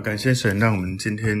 感谢神，让我们今天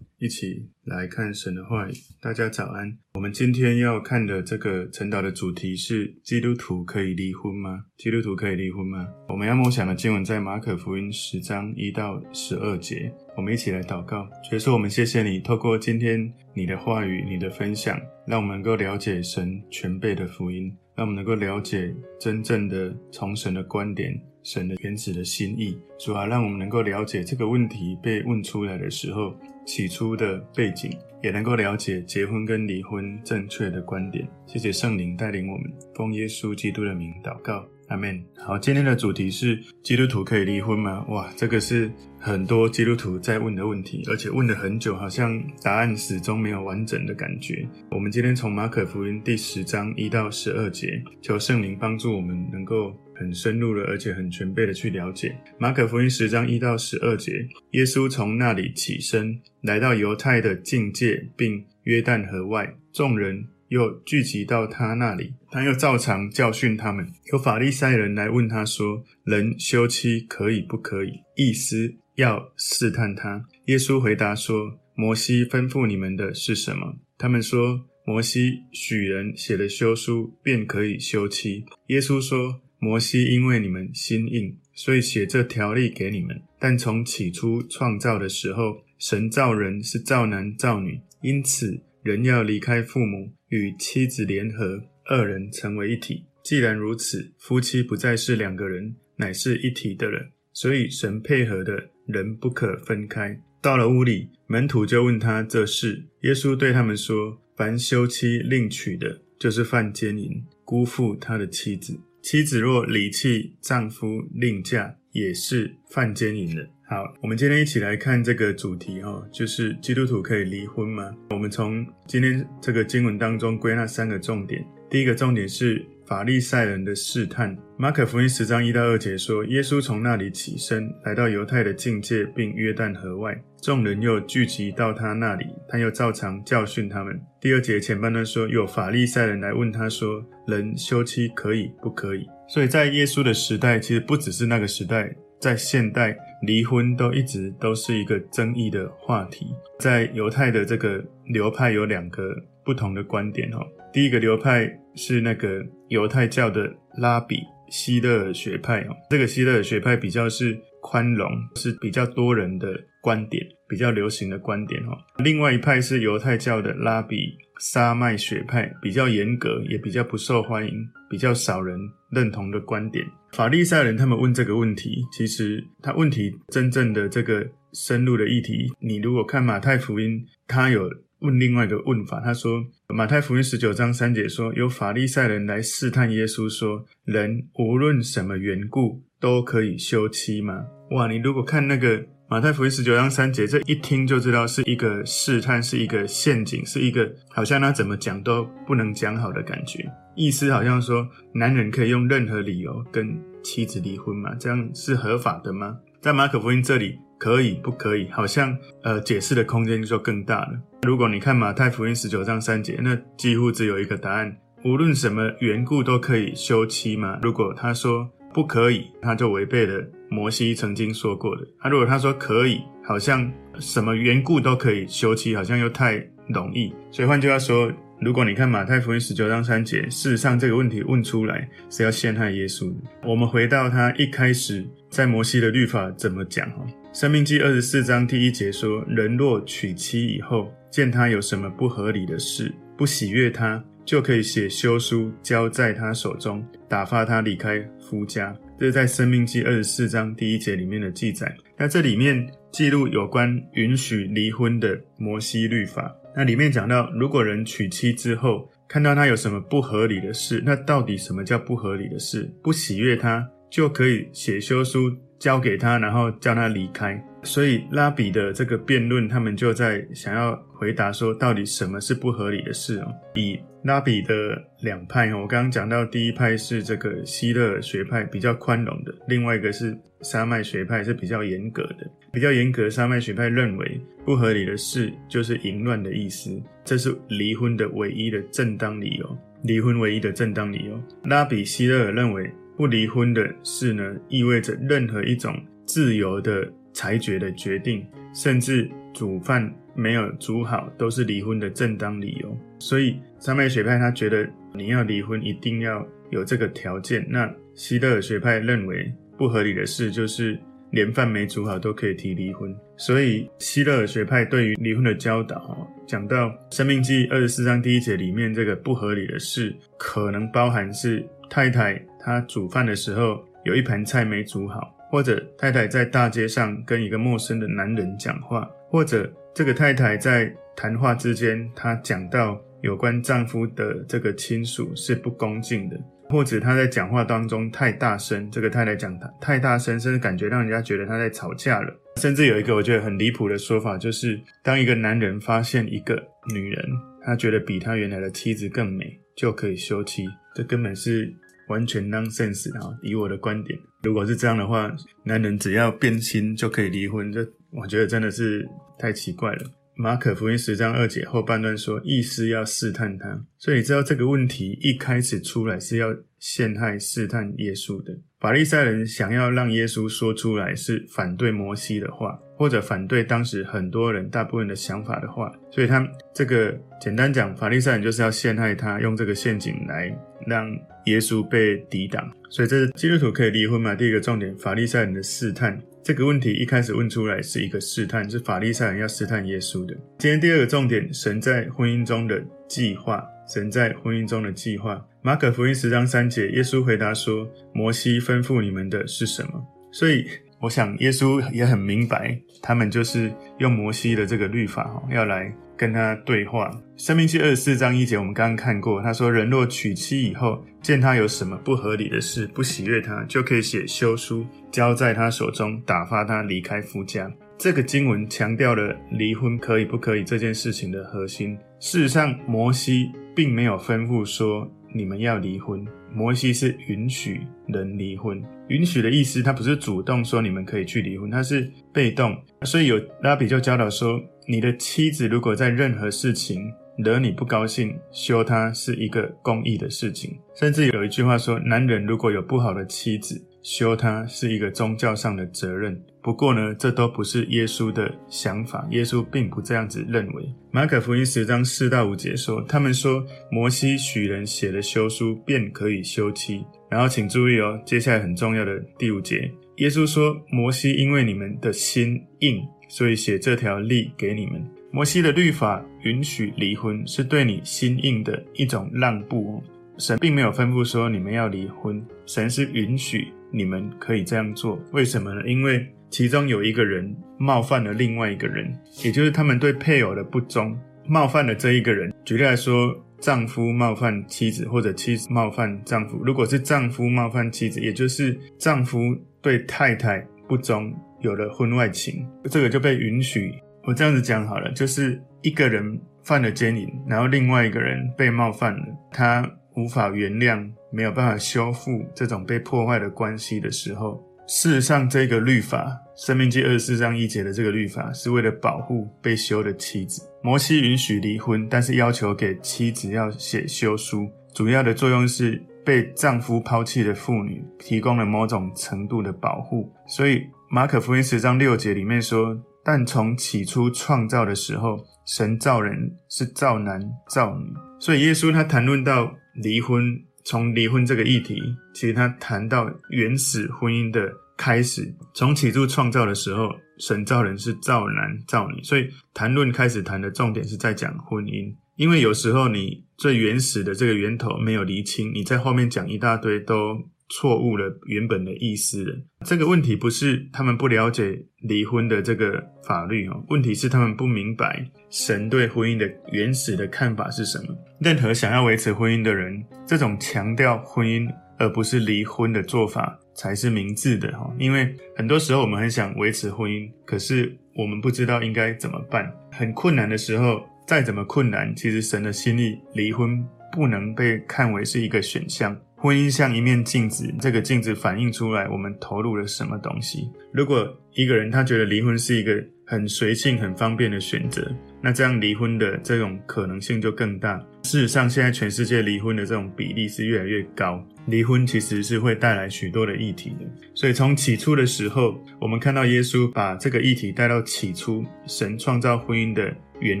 一起来看神的话语。大家早安。我们今天要看的这个晨祷的主题是：基督徒可以离婚吗？基督徒可以离婚吗？我们要默想的经文在马可福音十章一到十二节。我们一起来祷告，所以说我们谢谢你，透过今天你的话语、你的分享，让我们能够了解神全备的福音，让我们能够了解真正的从神的观点。神的原始的心意，主要，让我们能够了解这个问题被问出来的时候，起初的背景，也能够了解结婚跟离婚正确的观点。谢谢圣灵带领我们，奉耶稣基督的名祷告，阿门。好，今天的主题是基督徒可以离婚吗？哇，这个是很多基督徒在问的问题，而且问了很久，好像答案始终没有完整的感觉。我们今天从马可福音第十章一到十二节，求圣灵帮助我们能够。很深入的，而且很全备的去了解马可福音十章一到十二节。耶稣从那里起身，来到犹太的境界，并约旦河外，众人又聚集到他那里，他又照常教训他们。有法利赛人来问他说：“人休妻可以不可以？”意思要试探他。耶稣回答说：“摩西吩咐你们的是什么？”他们说：“摩西许人写了休书，便可以休妻。”耶稣说。摩西因为你们心硬，所以写这条例给你们。但从起初创造的时候，神造人是造男造女，因此人要离开父母，与妻子联合，二人成为一体。既然如此，夫妻不再是两个人，乃是一体的人。所以神配合的人不可分开。到了屋里，门徒就问他这事。耶稣对他们说：凡休妻另娶的，就是犯奸淫，辜负他的妻子。妻子若离弃丈夫另嫁，也是犯奸淫的。好，我们今天一起来看这个主题哈，就是基督徒可以离婚吗？我们从今天这个经文当中归纳三个重点。第一个重点是法利赛人的试探。马可福音十章一到二节说，耶稣从那里起身，来到犹太的境界，并约旦河外，众人又聚集到他那里，他又照常教训他们。第二节前半段说，有法利赛人来问他说，人休妻可以不可以？所以在耶稣的时代，其实不只是那个时代，在现代，离婚都一直都是一个争议的话题。在犹太的这个流派有两个不同的观点哦。第一个流派是那个犹太教的拉比希勒尔学派哦，这个希勒尔学派比较是宽容，是比较多人的观点，比较流行的观点哦。另外一派是犹太教的拉比沙麦学派，比较严格，也比较不受欢迎，比较少人认同的观点。法利赛人他们问这个问题，其实他问题真正的这个深入的议题，你如果看马太福音，他有。问另外一个问法，他说：马太福音十九章三节说，有法利赛人来试探耶稣，说：人无论什么缘故都可以休妻吗？哇，你如果看那个马太福音十九章三节，这一听就知道是一个试探，是一个陷阱，是一个好像他怎么讲都不能讲好的感觉。意思好像说，男人可以用任何理由跟妻子离婚吗？这样是合法的吗？在马可福音这里。可以不可以？好像呃，解释的空间就更大了。如果你看马太福音十九章三节，那几乎只有一个答案：无论什么缘故都可以休妻吗？如果他说不可以，他就违背了摩西曾经说过的。他如果他说可以，好像什么缘故都可以休妻，好像又太容易。所以换句话说，如果你看马太福音十九章三节，事实上这个问题问出来是要陷害耶稣的。我们回到他一开始在摩西的律法怎么讲哈？申命记二十四章第一节说：人若娶妻以后，见他有什么不合理的事，不喜悦他，就可以写休书交在他手中，打发他离开夫家。这是在生命记二十四章第一节里面的记载。那这里面记录有关允许离婚的摩西律法。那里面讲到，如果人娶妻之后，看到他有什么不合理的事，那到底什么叫不合理的事？不喜悦他，就可以写休书。交给他，然后叫他离开。所以拉比的这个辩论，他们就在想要回答说，到底什么是不合理的事哦？以拉比的两派哦，我刚刚讲到第一派是这个希勒尔学派，比较宽容的；另外一个是沙麦学派，是比较严格的。比较严格沙麦学派认为，不合理的事就是淫乱的意思，这是离婚的唯一的正当理由。离婚唯一的正当理由，拉比希勒尔认为。不离婚的事呢，意味着任何一种自由的裁决的决定，甚至煮饭没有煮好都是离婚的正当理由。所以萨麦学派他觉得你要离婚一定要有这个条件。那希勒尔学派认为不合理的事就是连饭没煮好都可以提离婚。所以希勒尔学派对于离婚的教导，讲到《生命记》二十四章第一节里面，这个不合理的事可能包含是太太她煮饭的时候有一盘菜没煮好。或者太太在大街上跟一个陌生的男人讲话，或者这个太太在谈话之间，她讲到有关丈夫的这个亲属是不恭敬的，或者她在讲话当中太大声，这个太太讲太大声，甚至感觉让人家觉得她在吵架了。甚至有一个我觉得很离谱的说法，就是当一个男人发现一个女人，他觉得比他原来的妻子更美，就可以休妻，这根本是。完全 nonsense 啊！以我的观点，如果是这样的话，男人只要变心就可以离婚，这我觉得真的是太奇怪了。马可福音十章二节后半段说，意思要试探他，所以你知道这个问题一开始出来是要陷害试探耶稣的。法利赛人想要让耶稣说出来是反对摩西的话，或者反对当时很多人大部分的想法的话，所以他这个简单讲，法利赛人就是要陷害他，用这个陷阱来让耶稣被抵挡。所以这是基督徒可以离婚吗？第一个重点，法利赛人的试探。这个问题一开始问出来是一个试探，是法利赛人要试探耶稣的。今天第二个重点，神在婚姻中的计划。神在婚姻中的计划。马可福音十章三节，耶稣回答说：“摩西吩咐你们的是什么？”所以我想耶稣也很明白，他们就是用摩西的这个律法，要来跟他对话。生命记二十四章一节，我们刚刚看过，他说：“人若娶妻以后，见他有什么不合理的事，不喜悦他，就可以写休书。”交在他手中，打发他离开夫家。这个经文强调了离婚可以不可以这件事情的核心。事实上，摩西并没有吩咐说你们要离婚，摩西是允许人离婚。允许的意思，他不是主动说你们可以去离婚，他是被动。所以有拉比就教导说，你的妻子如果在任何事情惹你不高兴，休她是一个公义的事情。甚至有一句话说，男人如果有不好的妻子，休她是一个宗教上的责任，不过呢，这都不是耶稣的想法，耶稣并不这样子认为。马可福音十章四到五节说，他们说摩西许人写了休书，便可以休妻。然后请注意哦，接下来很重要的第五节，耶稣说，摩西因为你们的心硬，所以写这条例给你们。摩西的律法允许离婚，是对你心硬的一种让步。神并没有吩咐说你们要离婚，神是允许。你们可以这样做，为什么呢？因为其中有一个人冒犯了另外一个人，也就是他们对配偶的不忠，冒犯了这一个人。举例来说，丈夫冒犯妻子，或者妻子冒犯丈夫。如果是丈夫冒犯妻子，也就是丈夫对太太不忠，有了婚外情，这个就被允许。我这样子讲好了，就是一个人犯了奸淫，然后另外一个人被冒犯了，他无法原谅。没有办法修复这种被破坏的关系的时候，事实上，这个律法《生命记》二十四章一节的这个律法，是为了保护被休的妻子。摩西允许离婚，但是要求给妻子要写休书，主要的作用是被丈夫抛弃的妇女提供了某种程度的保护。所以，马可福音十章六节里面说：“但从起初创造的时候，神造人是造男造女。”所以，耶稣他谈论到离婚。从离婚这个议题，其实他谈到原始婚姻的开始。从起初创造的时候，神造人是造男造女，所以谈论开始谈的重点是在讲婚姻。因为有时候你最原始的这个源头没有厘清，你在后面讲一大堆都错误了原本的意思了。这个问题不是他们不了解离婚的这个法律哦，问题是他们不明白神对婚姻的原始的看法是什么。任何想要维持婚姻的人，这种强调婚姻而不是离婚的做法才是明智的哈。因为很多时候我们很想维持婚姻，可是我们不知道应该怎么办。很困难的时候，再怎么困难，其实神的心意，离婚不能被看为是一个选项。婚姻像一面镜子，这个镜子反映出来我们投入了什么东西。如果一个人他觉得离婚是一个很随性、很方便的选择，那这样离婚的这种可能性就更大。事实上，现在全世界离婚的这种比例是越来越高。离婚其实是会带来许多的议题的，所以从起初的时候，我们看到耶稣把这个议题带到起初，神创造婚姻的原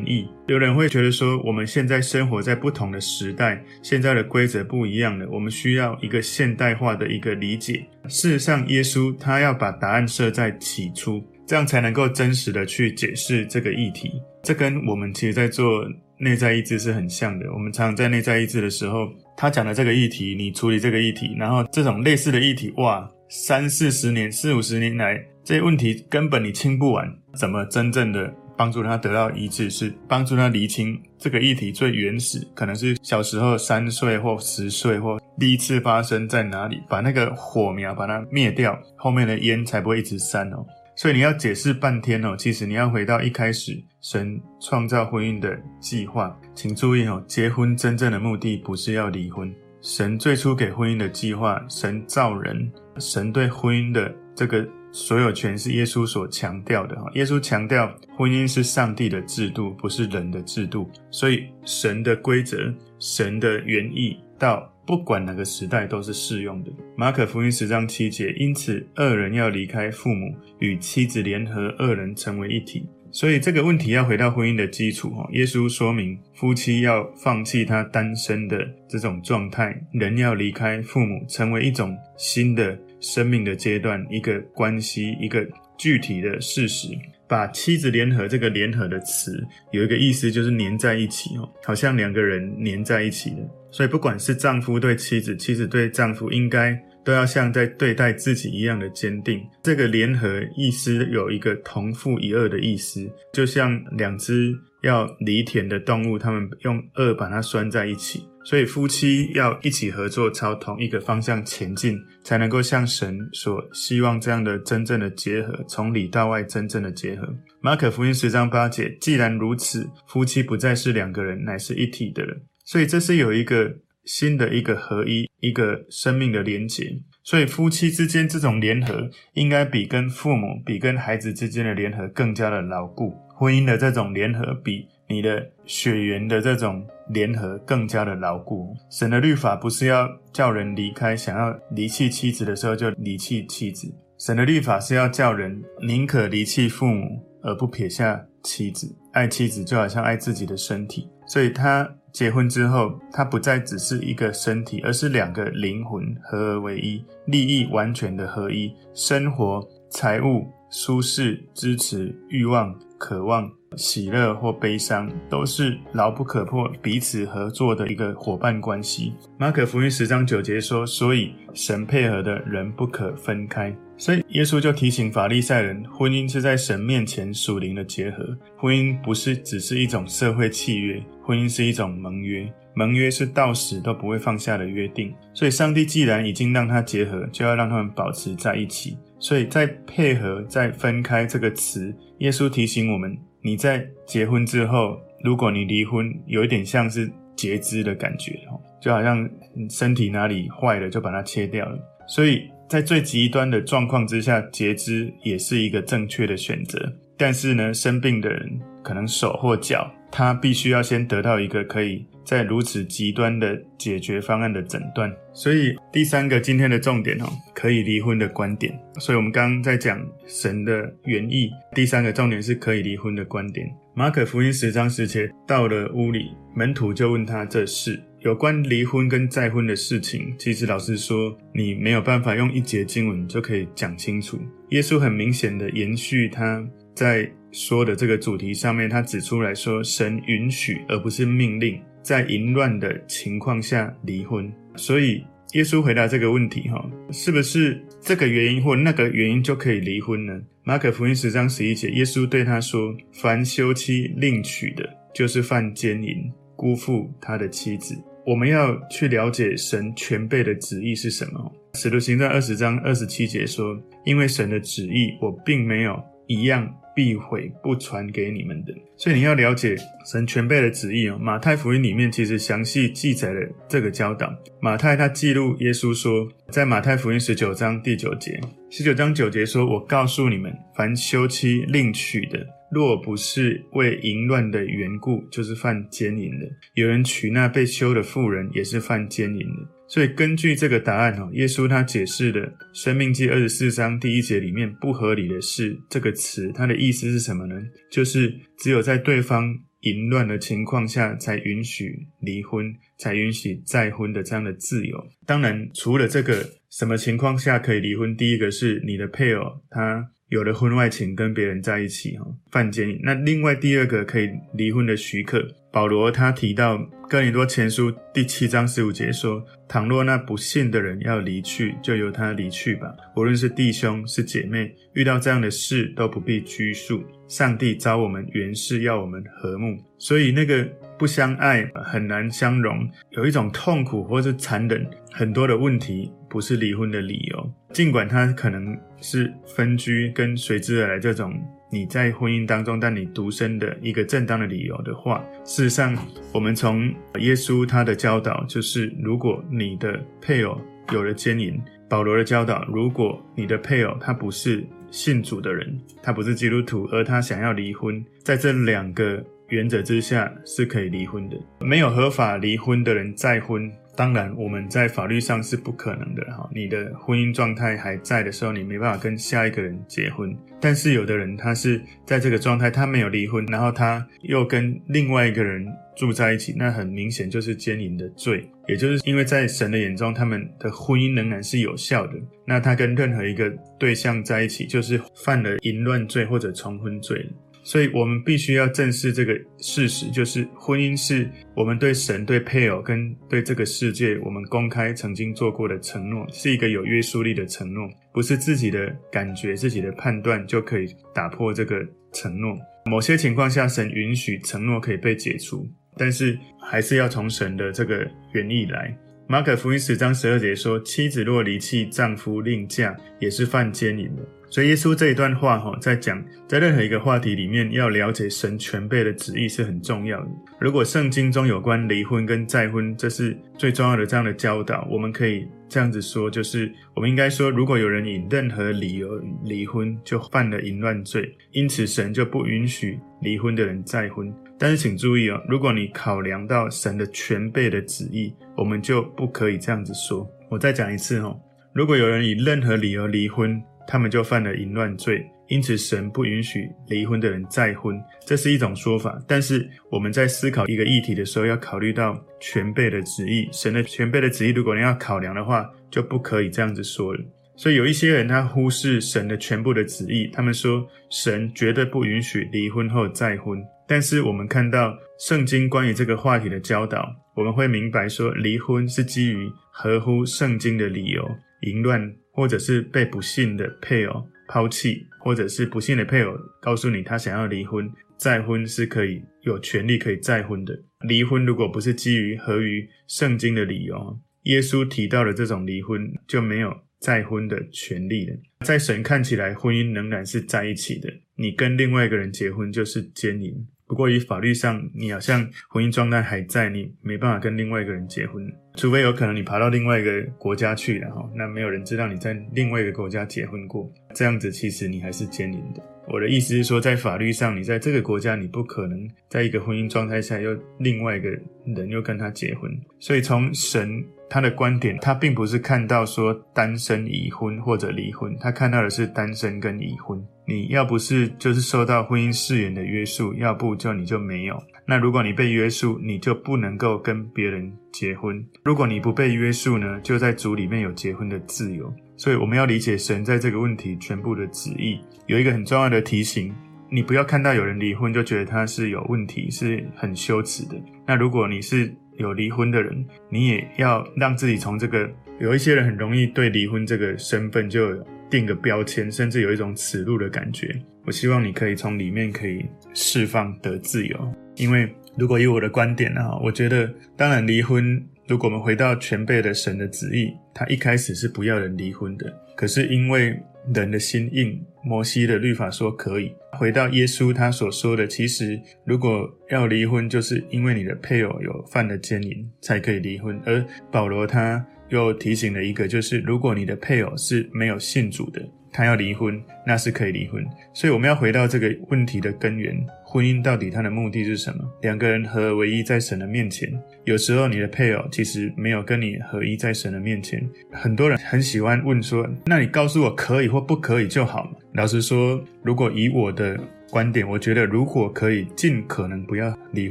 意。有人会觉得说，我们现在生活在不同的时代，现在的规则不一样了，我们需要一个现代化的一个理解。事实上，耶稣他要把答案设在起初，这样才能够真实的去解释这个议题。这跟我们其实在做内在意志是很像的。我们常常在内在意志的时候，他讲的这个议题，你处理这个议题，然后这种类似的议题，哇，三四十年、四五十年来，这些问题根本你清不完。怎么真正的帮助他得到一致，是帮助他厘清这个议题最原始，可能是小时候三岁或十岁或第一次发生在哪里，把那个火苗把它灭掉，后面的烟才不会一直散哦。所以你要解释半天哦，其实你要回到一开始神创造婚姻的计划。请注意哦，结婚真正的目的不是要离婚。神最初给婚姻的计划，神造人，神对婚姻的这个所有权是耶稣所强调的。耶稣强调婚姻是上帝的制度，不是人的制度。所以神的规则，神的原意到。不管哪个时代都是适用的。马可福音十章七节，因此二人要离开父母，与妻子联合，二人成为一体。所以这个问题要回到婚姻的基础哈。耶稣说明夫妻要放弃他单身的这种状态，人要离开父母，成为一种新的生命的阶段，一个关系，一个具体的事实。把妻子联合这个联合的词有一个意思，就是粘在一起哦，好像两个人粘在一起的。所以不管是丈夫对妻子，妻子对丈夫，应该都要像在对待自己一样的坚定。这个联合意思有一个同父一轭的意思，就像两只要犁田的动物，他们用轭把它拴在一起。所以夫妻要一起合作，朝同一个方向前进，才能够像神所希望这样的真正的结合，从里到外真正的结合。马可福音十章八节，既然如此，夫妻不再是两个人，乃是一体的人。所以这是有一个新的一个合一，一个生命的连结。所以夫妻之间这种联合，应该比跟父母、比跟孩子之间的联合更加的牢固。婚姻的这种联合，比你的血缘的这种。联合更加的牢固。神的律法不是要叫人离开，想要离弃妻子的时候就离弃妻子。神的律法是要叫人宁可离弃父母，而不撇下妻子。爱妻子就好像爱自己的身体。所以他结婚之后，他不再只是一个身体，而是两个灵魂合而为一，利益完全的合一。生活、财务、舒适、支持、欲望、渴望。喜乐或悲伤都是牢不可破、彼此合作的一个伙伴关系。马可福音十章九节说：“所以神配合的人不可分开。”所以耶稣就提醒法利赛人，婚姻是在神面前属灵的结合。婚姻不是只是一种社会契约，婚姻是一种盟约。盟约是到死都不会放下的约定。所以上帝既然已经让他结合，就要让他们保持在一起。所以在配合、在分开这个词，耶稣提醒我们。你在结婚之后，如果你离婚，有一点像是截肢的感觉哦，就好像身体哪里坏了就把它切掉了。所以在最极端的状况之下，截肢也是一个正确的选择。但是呢，生病的人可能手或脚，他必须要先得到一个可以。在如此极端的解决方案的诊断，所以第三个今天的重点哦，可以离婚的观点。所以我们刚刚在讲神的原意，第三个重点是可以离婚的观点。马可福音十章十节，到了屋里，门徒就问他这事，有关离婚跟再婚的事情。其实老实说，你没有办法用一节经文就可以讲清楚。耶稣很明显的延续他在说的这个主题上面，他指出来说，神允许而不是命令。在淫乱的情况下离婚，所以耶稣回答这个问题：哈，是不是这个原因或那个原因就可以离婚呢？马可福音十章十一节，耶稣对他说：“凡休妻另娶的，就是犯奸淫，辜负他的妻子。”我们要去了解神全备的旨意是什么？使徒行传二十章二十七节说：“因为神的旨意，我并没有一样必毁，不传给你们的。所以你要了解神全备的旨意哦。马太福音里面其实详细记载了这个教导。马太他记录耶稣说，在马太福音十九章第九节，十九章九节说：“我告诉你们，凡休妻另娶的。”若不是为淫乱的缘故，就是犯奸淫的。有人娶那被休的妇人，也是犯奸淫的。所以根据这个答案，哈，耶稣他解释的《生命记》二十四章第一节里面“不合理的事”这个词，它的意思是什么呢？就是只有在对方淫乱的情况下，才允许离婚，才允许再婚的这样的自由。当然，除了这个什么情况下可以离婚，第一个是你的配偶他。有了婚外情跟别人在一起，哈，犯奸淫。那另外第二个可以离婚的许可，保罗他提到哥林多前书第七章十五节说：倘若那不信的人要离去，就由他离去吧。无论是弟兄是姐妹，遇到这样的事都不必拘束。上帝召我们原是要我们和睦，所以那个不相爱很难相容，有一种痛苦或是残忍，很多的问题不是离婚的理由。尽管他可能是分居跟随之而来这种你在婚姻当中但你独身的一个正当的理由的话，事实上，我们从耶稣他的教导就是，如果你的配偶有了奸淫，保罗的教导，如果你的配偶他不是信主的人，他不是基督徒，而他想要离婚，在这两个原则之下是可以离婚的。没有合法离婚的人再婚。当然，我们在法律上是不可能的哈。你的婚姻状态还在的时候，你没办法跟下一个人结婚。但是有的人他是在这个状态，他没有离婚，然后他又跟另外一个人住在一起，那很明显就是奸淫的罪。也就是因为在神的眼中，他们的婚姻仍然是有效的。那他跟任何一个对象在一起，就是犯了淫乱罪或者重婚罪。所以我们必须要正视这个事实，就是婚姻是我们对神、对配偶跟对这个世界，我们公开曾经做过的承诺，是一个有约束力的承诺，不是自己的感觉、自己的判断就可以打破这个承诺。某些情况下，神允许承诺可以被解除，但是还是要从神的这个原意来。马可福音十章十二节说：“妻子若离弃丈夫另嫁，也是犯奸淫的。”所以耶稣这一段话哈，在讲在任何一个话题里面，要了解神全备的旨意是很重要的。如果圣经中有关离婚跟再婚，这是最重要的这样的教导，我们可以这样子说，就是我们应该说，如果有人以任何理由离婚，就犯了淫乱罪，因此神就不允许离婚的人再婚。但是请注意哦，如果你考量到神的全备的旨意，我们就不可以这样子说。我再讲一次哦，如果有人以任何理由离婚，他们就犯了淫乱罪，因此神不允许离婚的人再婚，这是一种说法。但是我们在思考一个议题的时候，要考虑到全辈的旨意。神的全辈的旨意，如果你要考量的话，就不可以这样子说了。所以有一些人他忽视神的全部的旨意，他们说神绝对不允许离婚后再婚。但是我们看到圣经关于这个话题的教导，我们会明白说，离婚是基于合乎圣经的理由，淫乱。或者是被不幸的配偶抛弃，或者是不幸的配偶告诉你他想要离婚，再婚是可以有权利可以再婚的。离婚如果不是基于合于圣经的理由，耶稣提到的这种离婚就没有再婚的权利了。在神看起来，婚姻仍然是在一起的。你跟另外一个人结婚就是奸淫。不过，以法律上，你好像婚姻状态还在，你没办法跟另外一个人结婚，除非有可能你爬到另外一个国家去了哈，那没有人知道你在另外一个国家结婚过，这样子其实你还是奸淫的。我的意思是说，在法律上，你在这个国家，你不可能在一个婚姻状态下又另外一个人又跟他结婚。所以从神他的观点，他并不是看到说单身已婚或者离婚，他看到的是单身跟已婚。你要不是就是受到婚姻誓言的约束，要不就你就没有。那如果你被约束，你就不能够跟别人结婚。如果你不被约束呢，就在主里面有结婚的自由。所以我们要理解神在这个问题全部的旨意。有一个很重要的提醒，你不要看到有人离婚就觉得他是有问题，是很羞耻的。那如果你是有离婚的人，你也要让自己从这个。有一些人很容易对离婚这个身份就定个标签，甚至有一种耻辱的感觉。我希望你可以从里面可以释放得自由，因为如果以我的观点啊，我觉得当然离婚，如果我们回到全备的神的旨意，他一开始是不要人离婚的。可是因为人的心硬，摩西的律法说可以。回到耶稣他所说的，其实如果要离婚，就是因为你的配偶有犯了奸淫才可以离婚。而保罗他又提醒了一个，就是如果你的配偶是没有信主的。他要离婚，那是可以离婚。所以我们要回到这个问题的根源：婚姻到底它的目的是什么？两个人合而为一，在神的面前。有时候你的配偶其实没有跟你合一，在神的面前。很多人很喜欢问说：“那你告诉我可以或不可以就好嘛？”老实说，如果以我的观点，我觉得如果可以尽可能不要离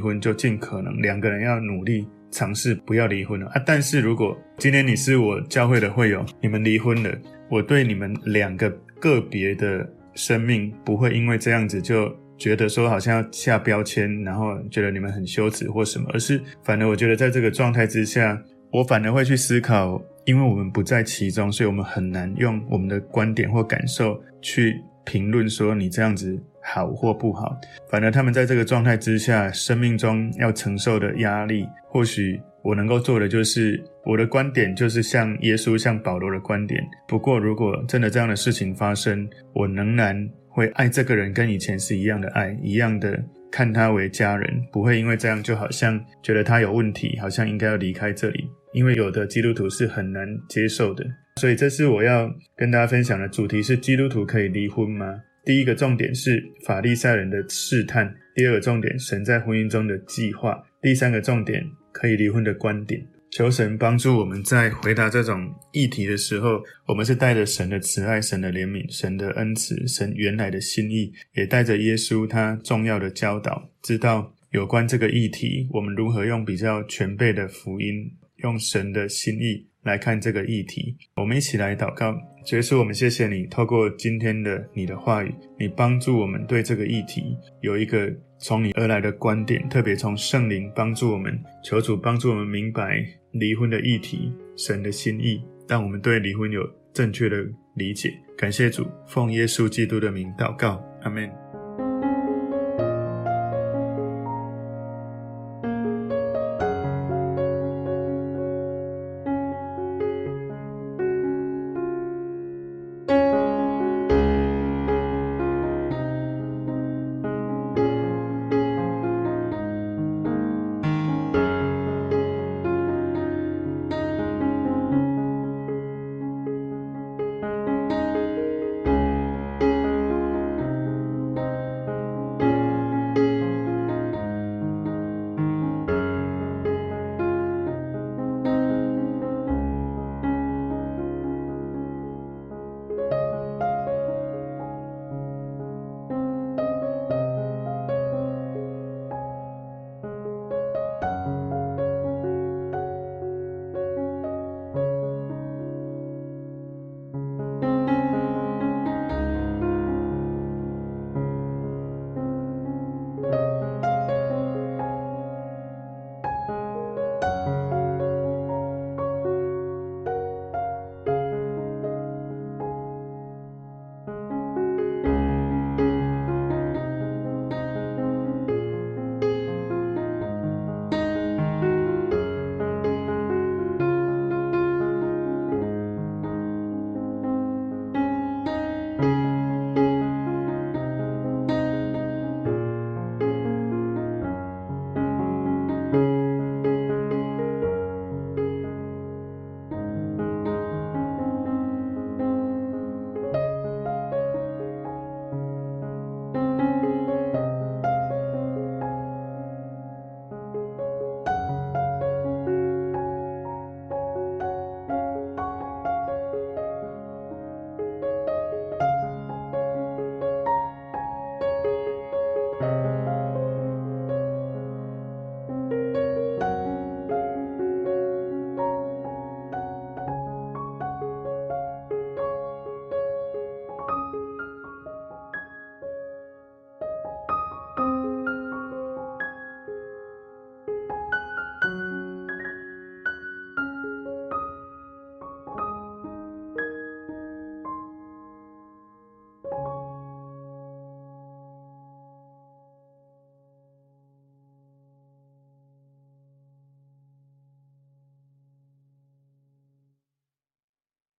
婚，就尽可能两个人要努力尝试不要离婚了啊。但是如果今天你是我教会的会友，你们离婚了。我对你们两个个别的生命不会因为这样子就觉得说好像要下标签，然后觉得你们很羞耻或什么，而是反而我觉得在这个状态之下，我反而会去思考，因为我们不在其中，所以我们很难用我们的观点或感受去评论说你这样子好或不好。反而他们在这个状态之下，生命中要承受的压力，或许。我能够做的就是我的观点，就是像耶稣、像保罗的观点。不过，如果真的这样的事情发生，我仍然会爱这个人，跟以前是一样的爱，一样的看他为家人，不会因为这样就好像觉得他有问题，好像应该要离开这里。因为有的基督徒是很难接受的，所以这是我要跟大家分享的主题：是基督徒可以离婚吗？第一个重点是法利赛人的试探，第二个重点神在婚姻中的计划，第三个重点。可以离婚的观点，求神帮助我们在回答这种议题的时候，我们是带着神的慈爱、神的怜悯、神的恩慈、神原来的心意，也带着耶稣他重要的教导，知道有关这个议题，我们如何用比较全备的福音，用神的心意来看这个议题。我们一起来祷告，耶稣，我们谢谢你，透过今天的你的话语，你帮助我们对这个议题有一个。从你而来的观点，特别从圣灵帮助我们，求主帮助我们明白离婚的议题，神的心意，让我们对离婚有正确的理解。感谢主，奉耶稣基督的名祷告，阿门。